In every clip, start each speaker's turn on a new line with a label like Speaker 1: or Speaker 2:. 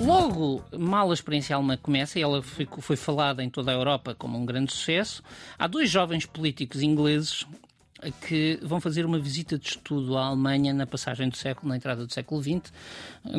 Speaker 1: Logo, mal a experiência alemã começa, e ela foi, foi falada em toda a Europa como um grande sucesso, há dois jovens políticos ingleses que vão fazer uma visita de estudo à Alemanha na passagem do século, na entrada do século XX,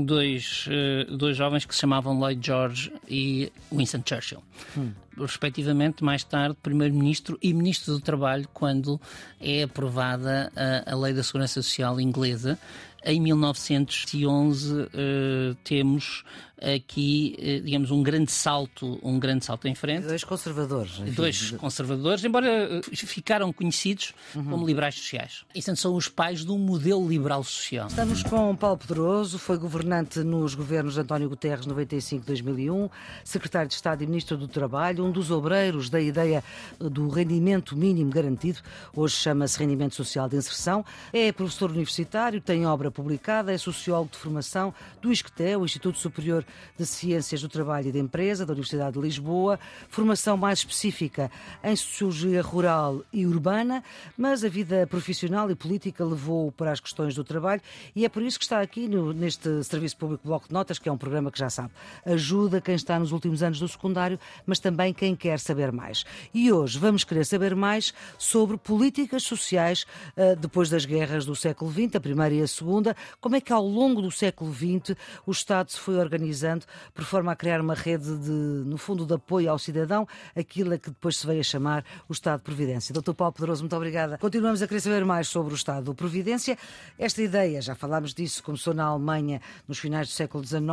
Speaker 1: dois, eh, dois jovens que se chamavam Lloyd George e Winston Churchill. Hum. Respectivamente, mais tarde, Primeiro-Ministro e Ministro do Trabalho, quando é aprovada a, a Lei da Segurança Social inglesa. Em 1911 uh, eh, temos aqui, eh, digamos, um grande salto, um grande salto em frente.
Speaker 2: Dois conservadores.
Speaker 1: Enfim. Dois conservadores, embora eh, ficaram conhecidos uhum. como liberais sociais. E são os pais de um modelo liberal social.
Speaker 2: Estamos com Paulo Pedroso, foi governante nos governos de António Guterres 95-2001, secretário de Estado e ministro do Trabalho, um dos obreiros da ideia do rendimento mínimo garantido, hoje chama-se rendimento social de inserção, é professor universitário, tem obra publicada, é sociólogo de formação do ISCTE, o Instituto Superior de Ciências do Trabalho e da Empresa, da Universidade de Lisboa, formação mais específica em Sociologia Rural e Urbana, mas a vida profissional e política levou-o para as questões do trabalho e é por isso que está aqui no, neste Serviço Público Bloco de Notas, que é um programa que já sabe, ajuda quem está nos últimos anos do secundário, mas também quem quer saber mais. E hoje vamos querer saber mais sobre políticas sociais uh, depois das guerras do século XX, a primeira e a segunda, como é que ao longo do século XX o Estado se foi organizando por forma a criar uma rede de, no fundo, de apoio ao cidadão, aquilo a que depois se veio a chamar o Estado de Providência. Doutor Paulo Pedroso, muito obrigada. Continuamos a querer saber mais sobre o Estado de Providência. Esta ideia, já falámos disso, começou na Alemanha nos finais do século XIX,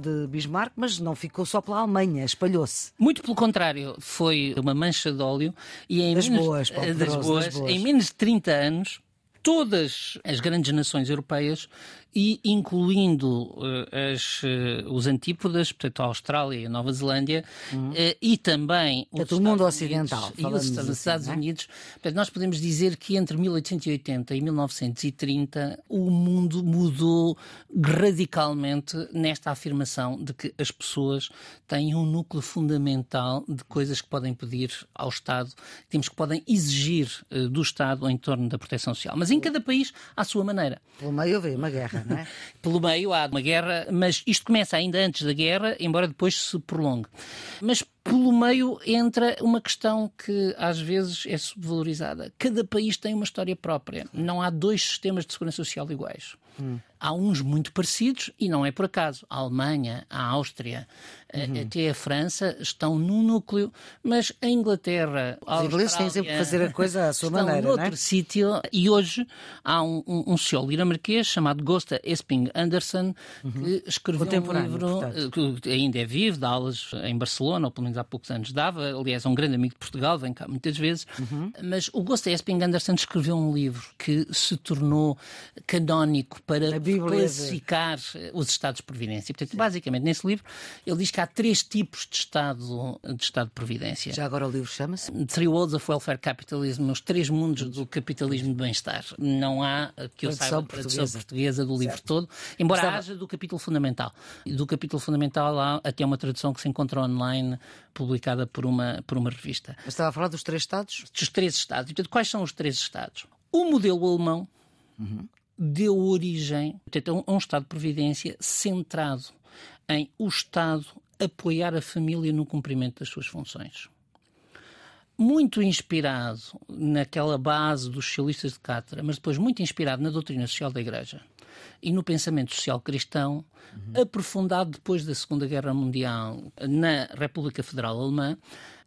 Speaker 2: de Bismarck, mas não ficou só pela Alemanha, espalhou-se.
Speaker 1: Muito pelo contrário, foi uma mancha de óleo e em
Speaker 2: das
Speaker 1: menos,
Speaker 2: boas, Paulo Pedroso,
Speaker 1: das boas,
Speaker 2: das boas.
Speaker 1: em menos de 30 anos todas as grandes nações europeias e incluindo uh, as, uh, os antípodas, portanto a Austrália e a Nova Zelândia, uhum. uh, e também
Speaker 2: os Estados mundo ocidental
Speaker 1: e os Estados, assim, Estados é? Unidos. Portanto, nós podemos dizer que entre 1880 e 1930 o mundo mudou radicalmente nesta afirmação de que as pessoas têm um núcleo fundamental de coisas que podem pedir ao Estado, temos que podem exigir do Estado em torno da proteção social. Mas em cada país à sua maneira.
Speaker 2: Pelo meio veio uma guerra, não é?
Speaker 1: Pelo meio há uma guerra, mas isto começa ainda antes da guerra, embora depois se prolongue. Mas pelo meio entra uma questão que às vezes é subvalorizada. Cada país tem uma história própria. Não há dois sistemas de segurança social iguais. Hum. Há uns muito parecidos e não é por acaso. A Alemanha, a Áustria, uhum. até a França estão num núcleo, mas a Inglaterra, a
Speaker 2: Os ingleses têm sempre que fazer a coisa à sua
Speaker 1: estão
Speaker 2: maneira,
Speaker 1: noutro
Speaker 2: é?
Speaker 1: sítio e hoje há um, um, um sociólogo dinamarquês chamado Gosta Esping Andersen uhum. que escreveu um livro portanto. que ainda é vivo, dá aulas em Barcelona, ou pelo menos há poucos anos dava, aliás, é um grande amigo de Portugal, vem cá muitas vezes, uhum. mas o Ghost Esping Anderson escreveu um livro que se tornou canónico para classificar os estados de previdência. Portanto, Sim. basicamente, nesse livro, ele diz que há três tipos de estado de, estado de previdência.
Speaker 2: Já agora o livro chama-se?
Speaker 1: Three Worlds of Welfare Capitalism, os três mundos do capitalismo de bem-estar. Não há, que eu saiba, tradução portuguesa do livro certo. todo, embora Estava... haja do capítulo fundamental. Do capítulo fundamental há até uma tradução que se encontra online publicada por uma, por uma revista.
Speaker 2: Mas estava a falar dos três Estados?
Speaker 1: Dos três Estados. Portanto, quais são os três Estados? O modelo alemão uhum. Deu origem portanto, a um Estado de Providência centrado em o Estado apoiar a família no cumprimento das suas funções. Muito inspirado naquela base dos socialistas de Cátedra, mas depois muito inspirado na doutrina social da Igreja e no pensamento social cristão, uhum. aprofundado depois da Segunda Guerra Mundial na República Federal Alemã,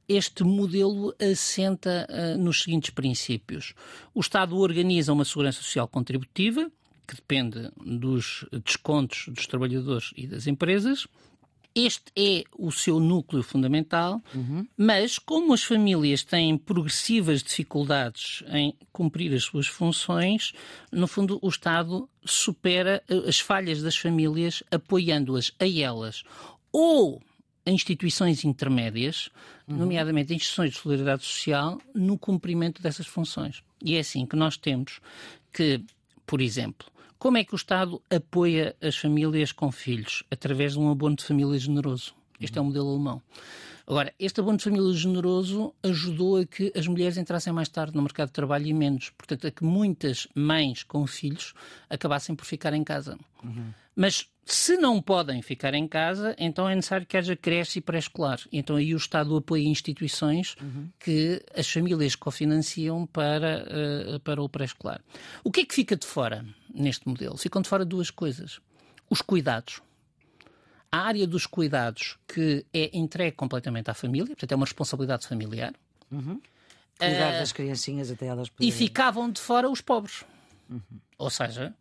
Speaker 1: este modelo assenta uh, nos seguintes princípios. O Estado organiza uma segurança social contributiva, que depende dos descontos dos trabalhadores e das empresas, este é o seu núcleo fundamental, uhum. mas como as famílias têm progressivas dificuldades em cumprir as suas funções, no fundo o Estado supera eh, as falhas das famílias apoiando-as a elas ou a instituições intermédias, uhum. nomeadamente instituições de solidariedade social, no cumprimento dessas funções. E é assim que nós temos que, por exemplo, como é que o Estado apoia as famílias com filhos? Através de um abono de família generoso. Este é o modelo alemão. Agora, este abono de família generoso ajudou a que as mulheres entrassem mais tarde no mercado de trabalho e menos. Portanto, a que muitas mães com filhos acabassem por ficar em casa. Uhum. Mas se não podem ficar em casa, então é necessário que haja creche e pré-escolar. Então aí o Estado apoia instituições uhum. que as famílias cofinanciam para, uh, para o pré-escolar. O que é que fica de fora neste modelo? Ficam de fora duas coisas. Os cuidados a área dos cuidados que é entregue completamente à família, portanto é uma responsabilidade familiar.
Speaker 2: Uhum. Cuidar uh, das criancinhas até elas
Speaker 1: poderem... E ficavam de fora os pobres. Uhum. Ou seja,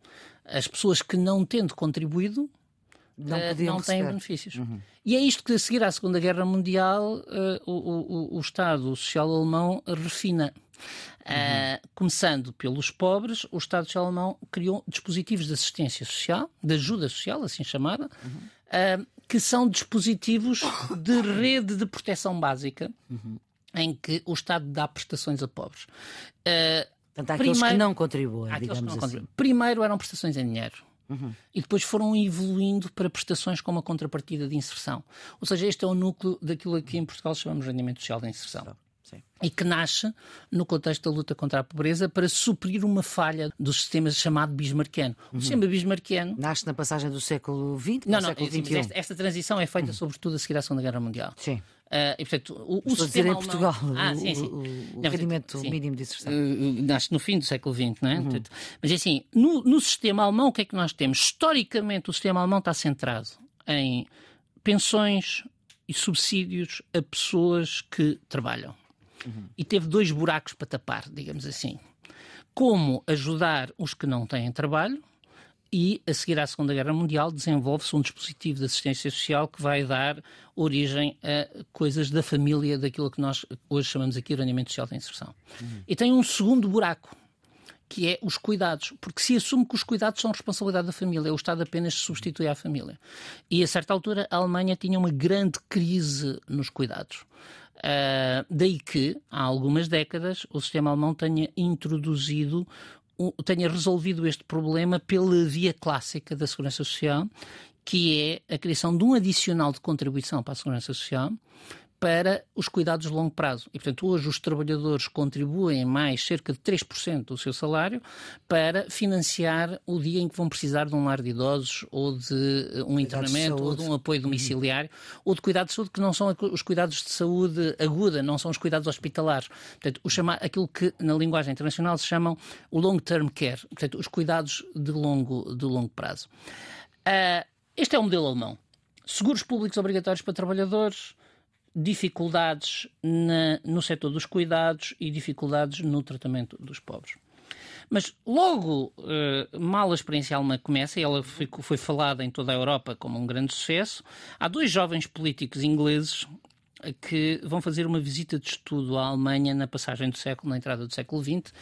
Speaker 1: as pessoas que não tendo contribuído não, uh, não têm benefícios. Uhum. E é isto que, a seguir à Segunda Guerra Mundial, uh, o, o, o, Estado Social Alemão refina. Uh, começando pelos pobres, o Estado Social Alemão criou dispositivos de assistência social, de ajuda social, assim chamada, uhum uh, que são dispositivos de rede de proteção básica uhum. em que o Estado dá prestações a pobres.
Speaker 2: Uh, Portanto, há aqueles primeiro, que não contribuem, digamos não assim. Contribuem.
Speaker 1: Primeiro eram prestações em dinheiro. Uhum. E depois foram evoluindo para prestações com uma contrapartida de inserção. Ou seja, este é o núcleo daquilo que em Portugal chamamos de rendimento social de inserção. Sim. E que nasce no contexto da luta contra a pobreza para suprir uma falha do sistema chamado bismarquiano. O uhum. sistema bismarquiano.
Speaker 2: Nasce na passagem do século XX
Speaker 1: não,
Speaker 2: não, século XXI.
Speaker 1: Esta, esta, transição é feita uhum. sobretudo a seguir à Segunda Guerra Mundial.
Speaker 2: Sim.
Speaker 1: Uh, e, portanto, o,
Speaker 2: o sistema em Portugal, ah, sim, sim. o, o não, rendimento sim. mínimo de inserção. Uh,
Speaker 1: nasce no fim do século XX, não é? Uhum. Portanto, mas assim, no, no sistema alemão, o que é que nós temos? Historicamente, o sistema alemão está centrado em pensões e subsídios a pessoas que trabalham. Uhum. E teve dois buracos para tapar, digamos assim. Como ajudar os que não têm trabalho e, a seguir à Segunda Guerra Mundial, desenvolve-se um dispositivo de assistência social que vai dar origem a coisas da família, daquilo que nós hoje chamamos aqui de rendimento social de inserção. Uhum. E tem um segundo buraco, que é os cuidados, porque se assume que os cuidados são responsabilidade da família, o Estado apenas substitui à família. E a certa altura a Alemanha tinha uma grande crise nos cuidados. Uh, daí que, há algumas décadas, o sistema alemão tenha introduzido, tenha resolvido este problema pela via clássica da segurança social, que é a criação de um adicional de contribuição para a segurança social, para os cuidados de longo prazo. E, portanto, hoje os trabalhadores contribuem mais cerca de 3% do seu salário para financiar o dia em que vão precisar de um lar de idosos ou de eh, um internamento de ou de um apoio domiciliário uhum. ou de cuidados de saúde que não são os cuidados de saúde aguda, não são os cuidados hospitalares. Portanto, o chamar, aquilo que na linguagem internacional se chamam o long-term care, portanto, os cuidados de longo, de longo prazo. Uh, este é o modelo alemão. Seguros públicos obrigatórios para trabalhadores, dificuldades na, no setor dos cuidados e dificuldades no tratamento dos pobres. Mas logo uh, mal a experiência alemã começa, e ela foi, foi falada em toda a Europa como um grande sucesso, há dois jovens políticos ingleses que vão fazer uma visita de estudo à Alemanha na passagem do século, na entrada do século XX,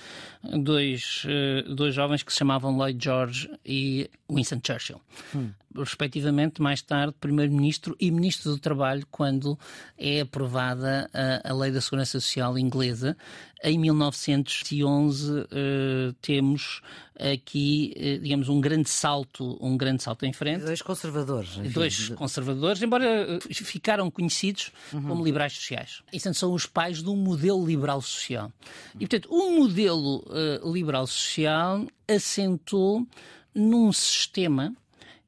Speaker 1: dois, uh, dois jovens que se chamavam Lloyd George e Winston Churchill. Hum respectivamente, mais tarde, Primeiro-Ministro e Ministro do Trabalho, quando é aprovada a, a Lei da Segurança Social inglesa. Em 1911 uh, eh, temos aqui, uh, digamos, um grande salto, um grande salto em frente.
Speaker 2: Dois conservadores.
Speaker 1: Enfim. Dois conservadores, embora uh, ficaram conhecidos uhum. como liberais sociais. E, portanto, são os pais de um modelo liberal social. E, portanto, o um modelo liberal social assentou num sistema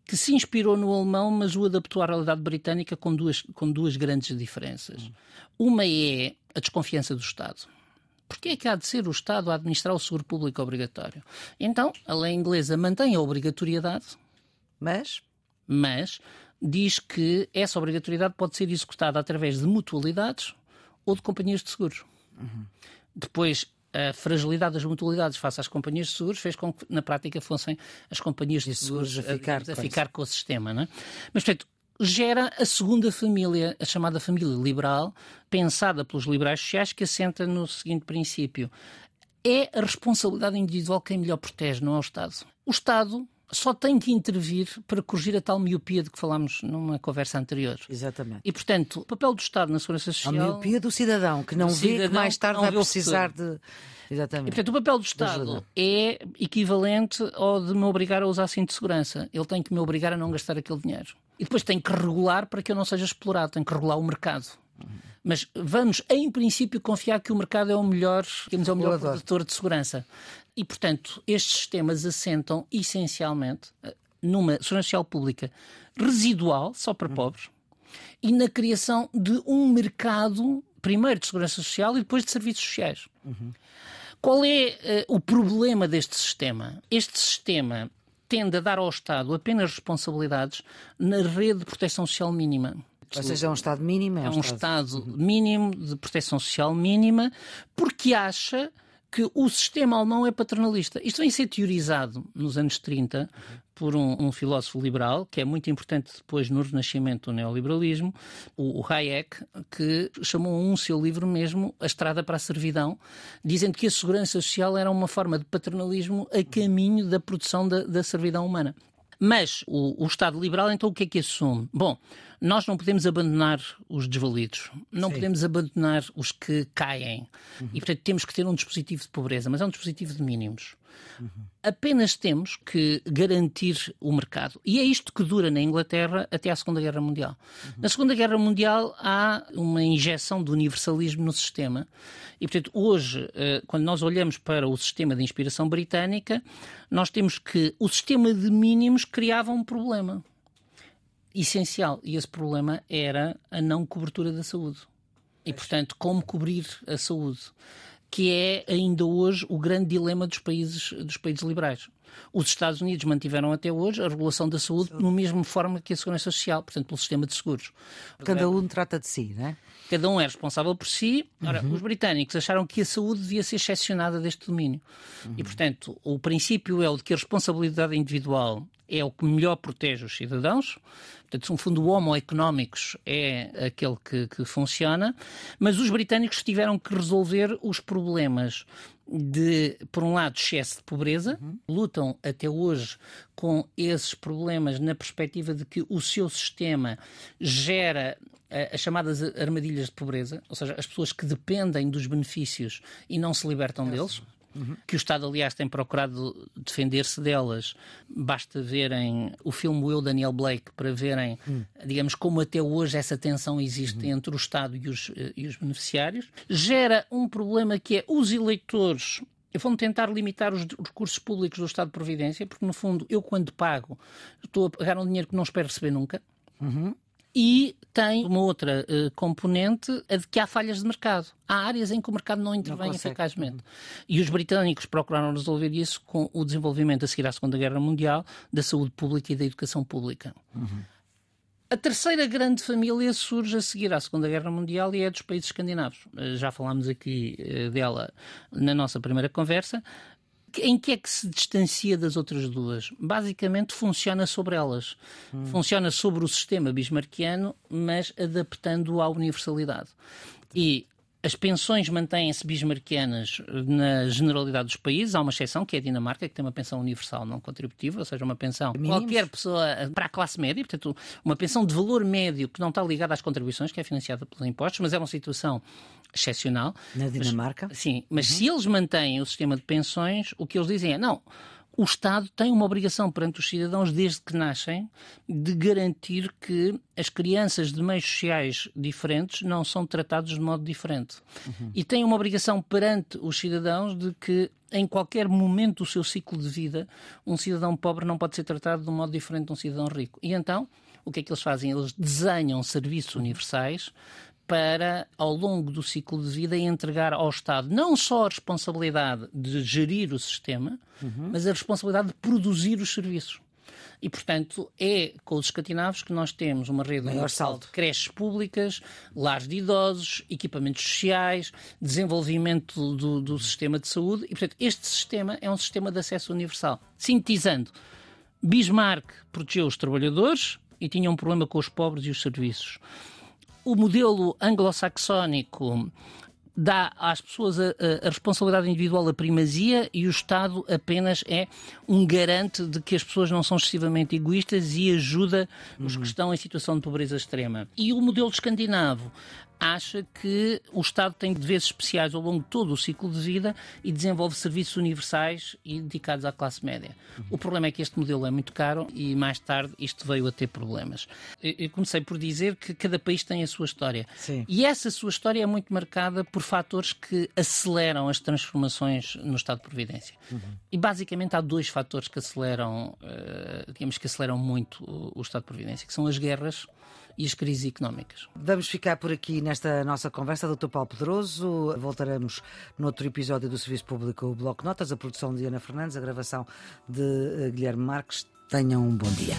Speaker 1: que se inspirou no alemão, mas o adaptou à realidade britânica com duas, com duas grandes diferenças. Uma é a desconfiança do Estado. Porquê é que há de ser o Estado a administrar o seguro público obrigatório? Então, a lei inglesa mantém a obrigatoriedade,
Speaker 2: mas,
Speaker 1: mas diz que essa obrigatoriedade pode ser executada através de mutualidades ou de companhias de seguros. Uhum. Depois, a fragilidade das mutualidades face às companhias de seguros fez com que, na prática, fossem as companhias de seguros a ficar, a, a ficar com o sistema. Não é? Mas, portanto, gera a segunda família, a chamada família liberal, pensada pelos liberais sociais, que assenta no seguinte princípio. É a responsabilidade individual quem melhor protege, não é o Estado. O Estado só tem que intervir para corrigir a tal miopia de que falámos numa conversa anterior.
Speaker 2: Exatamente.
Speaker 1: E, portanto, o papel do Estado na Segurança Social...
Speaker 2: A miopia do cidadão, que não vê cidadão, que mais tarde vai precisar de...
Speaker 1: Exatamente. E, portanto, o papel do Estado é equivalente ao de me obrigar a usar cinto de segurança. Ele tem que me obrigar a não gastar aquele dinheiro. E depois tem que regular para que eu não seja explorado, tem que regular o mercado. Mas vamos, em princípio, confiar que o mercado é o melhor, digamos, é o melhor produtor de segurança. E, portanto, estes sistemas assentam essencialmente eh, numa segurança social pública residual, só para pobres, e na criação de um mercado, primeiro de segurança social e depois de serviços sociais. Uhum. Qual é uh, o problema deste sistema? Este sistema tende a dar ao Estado apenas responsabilidades na rede de proteção social mínima.
Speaker 2: Ou seja, é um Estado mínimo?
Speaker 1: É, é um, Estado... Estado mínimo de proteção social mínima, porque acha que o sistema alemão é paternalista. Isto vem ser teorizado nos anos 30 por um, um, filósofo liberal, que é muito importante depois no renascimento do neoliberalismo, o, o Hayek, que chamou um seu livro mesmo A Estrada para a Servidão, dizendo que a segurança social era uma forma de paternalismo a caminho da produção da, da servidão humana. Mas o, o Estado liberal, então, o que é que assume? Bom, nós não podemos abandonar os desvalidos, não Sim. podemos abandonar os que caem. Uhum. E, portanto, temos que ter um dispositivo de pobreza, mas é um dispositivo de mínimos. Uhum. Apenas temos que garantir o mercado. E é isto que dura na Inglaterra até à Segunda Guerra Mundial. Uhum. Na Segunda Guerra Mundial há uma injeção de universalismo no sistema. E, portanto, hoje, eh, quando nós olhamos para o sistema de inspiração britânica, nós temos que o sistema de mínimos criava um problema essencial. E esse problema era a não cobertura da saúde. E, portanto, como cobrir a saúde? Que é ainda hoje o grande dilema dos países, dos países liberais. Os Estados Unidos mantiveram até hoje a regulação da saúde no mesmo forma que a segurança social, portanto, pelo sistema de seguros.
Speaker 2: Cada um trata de si, não é?
Speaker 1: Cada um é responsável por si. Ora, uhum. os britânicos acharam que a saúde devia ser excepcionada deste domínio. Uhum. E, portanto, o princípio é o de que a responsabilidade individual é o que melhor protege os cidadãos. Portanto, no fundo, Homo económicos é aquele que, que funciona, mas os britânicos tiveram que resolver os problemas de, por um lado, excesso de pobreza, uhum. lutam até hoje com esses problemas na perspectiva de que o seu sistema gera eh, as chamadas armadilhas de pobreza, ou seja, as pessoas que dependem dos benefícios e não se libertam deles. Uhum. que o Estado, aliás, tem procurado defender-se delas. Basta verem o filme Will Daniel Blake para verem, uhum. digamos, como até hoje essa tensão existe uhum. entre o Estado e os, eh, e os beneficiários. Gera um problema que é os eleitores vão tentar limitar os recursos públicos do Estado de Providência, porque, no fundo, eu, quando pago, estou a pagar um dinheiro que não espero receber nunca. Uhum. E tem uma outra uh, componente, a de que há falhas de mercado. Há áreas em que o mercado não intervém não eficazmente. E os britânicos procuraram resolver isso com o desenvolvimento a seguir à Segunda Guerra Mundial da saúde pública e da educação pública. Uhum. A terceira grande família surge a seguir à Segunda Guerra Mundial e é dos países escandinavos. Eh, já falámos aqui eh, dela na nossa primeira conversa. Em que é que se distancia das outras duas? Basicamente funciona sobre elas. Hum. Funciona sobre o sistema bismarquiano, mas adaptando-o à universalidade. E as pensões mantêm-se bismarquianas na generalidade dos países. Há uma exceção, que é a Dinamarca, que tem uma pensão universal não contributiva, ou seja, uma pensão Mínimos. qualquer pessoa para a classe média, portanto, uma pensão de valor médio que não está ligada às contribuições, que é financiada pelos impostos, mas é uma situação excepcional.
Speaker 2: Na Dinamarca?
Speaker 1: Mas, sim, mas uhum. se eles mantêm o sistema de pensões, o que eles dizem é não o Estado tem uma obrigação perante os cidadãos, desde que nascem, de garantir que as crianças de meios sociais diferentes não são tratadas de modo diferente. Uhum. E tem uma obrigação perante os cidadãos de que, em qualquer momento do seu ciclo de vida, um cidadão pobre não pode ser tratado de um modo diferente de um cidadão rico. E então, o que é que eles fazem? Eles desenham serviços universais para, ao longo do ciclo de vida, entregar ao Estado não só a responsabilidade de gerir o sistema, uhum. mas a responsabilidade de produzir os serviços. E, portanto, é com os escandinavos que nós temos uma rede universal de creches públicas, lares de idosos, equipamentos sociais, desenvolvimento do, do sistema de saúde. E, portanto, este sistema é um sistema de acesso universal. Sintetizando, Bismarck protegeu os trabalhadores e tinha um problema com os pobres e os serviços o modelo anglo-saxónico dá às pessoas a, a, responsabilidade individual a primazia e o Estado apenas é um garante de que as pessoas não são excessivamente egoístas e ajuda os que uhum. estão em situação de pobreza extrema. E o modelo escandinavo acha que o Estado tem deveres especiais ao longo de todo o ciclo de vida e desenvolve serviços universais e dedicados à classe média. O problema é que este modelo é muito caro e mais tarde isto veio a ter problemas. Eu comecei por dizer que cada país tem a sua história.
Speaker 2: Sim.
Speaker 1: E essa sua história é muito marcada por fatores que aceleram as transformações no Estado de Providência. Uhum. E basicamente há dois fatores que aceleram, uh, digamos que aceleram muito o, o Estado de Providência, que são as guerras e as crises económicas.
Speaker 2: Vamos ficar por aqui nesta nossa conversa, Dr. Paulo Pedroso. Voltaremos noutro episódio do Serviço Público o Bloco Notas, a produção de Ana Fernandes, a gravação de eh, Guilherme Marques. Tenham um bom dia.